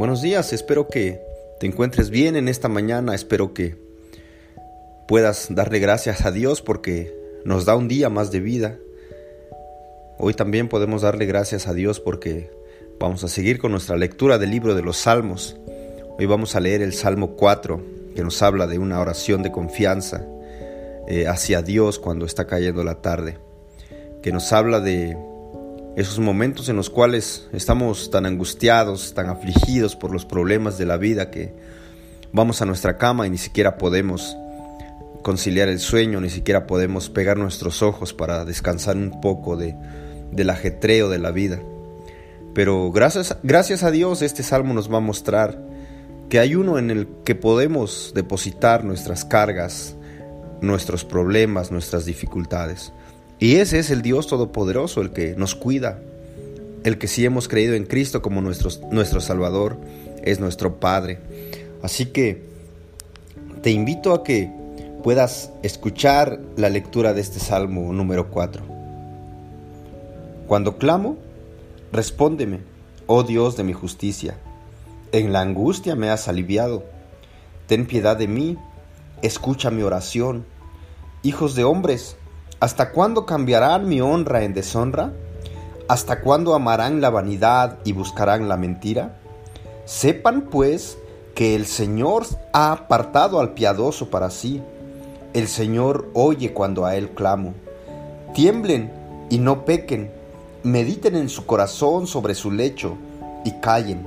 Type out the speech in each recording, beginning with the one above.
Buenos días, espero que te encuentres bien en esta mañana, espero que puedas darle gracias a Dios porque nos da un día más de vida. Hoy también podemos darle gracias a Dios porque vamos a seguir con nuestra lectura del libro de los Salmos. Hoy vamos a leer el Salmo 4, que nos habla de una oración de confianza eh, hacia Dios cuando está cayendo la tarde, que nos habla de esos momentos en los cuales estamos tan angustiados, tan afligidos por los problemas de la vida que vamos a nuestra cama y ni siquiera podemos conciliar el sueño, ni siquiera podemos pegar nuestros ojos para descansar un poco de, del ajetreo de la vida. Pero gracias, gracias a Dios este salmo nos va a mostrar que hay uno en el que podemos depositar nuestras cargas, nuestros problemas, nuestras dificultades. Y ese es el Dios Todopoderoso, el que nos cuida, el que si hemos creído en Cristo como nuestro, nuestro Salvador, es nuestro Padre. Así que te invito a que puedas escuchar la lectura de este Salmo número 4. Cuando clamo, respóndeme, oh Dios de mi justicia. En la angustia me has aliviado. Ten piedad de mí, escucha mi oración. Hijos de hombres, ¿Hasta cuándo cambiarán mi honra en deshonra? ¿Hasta cuándo amarán la vanidad y buscarán la mentira? Sepan pues que el Señor ha apartado al piadoso para sí. El Señor oye cuando a Él clamo. Tiemblen y no pequen. Mediten en su corazón sobre su lecho y callen.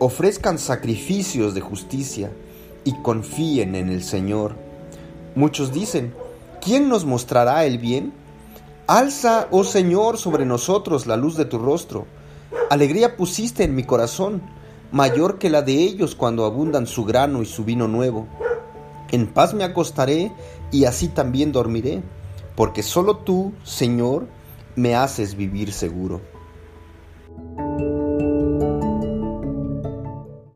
Ofrezcan sacrificios de justicia y confíen en el Señor. Muchos dicen, ¿quién nos mostrará el bien? Alza, oh Señor, sobre nosotros la luz de tu rostro. Alegría pusiste en mi corazón, mayor que la de ellos cuando abundan su grano y su vino nuevo. En paz me acostaré y así también dormiré, porque solo tú, Señor, me haces vivir seguro.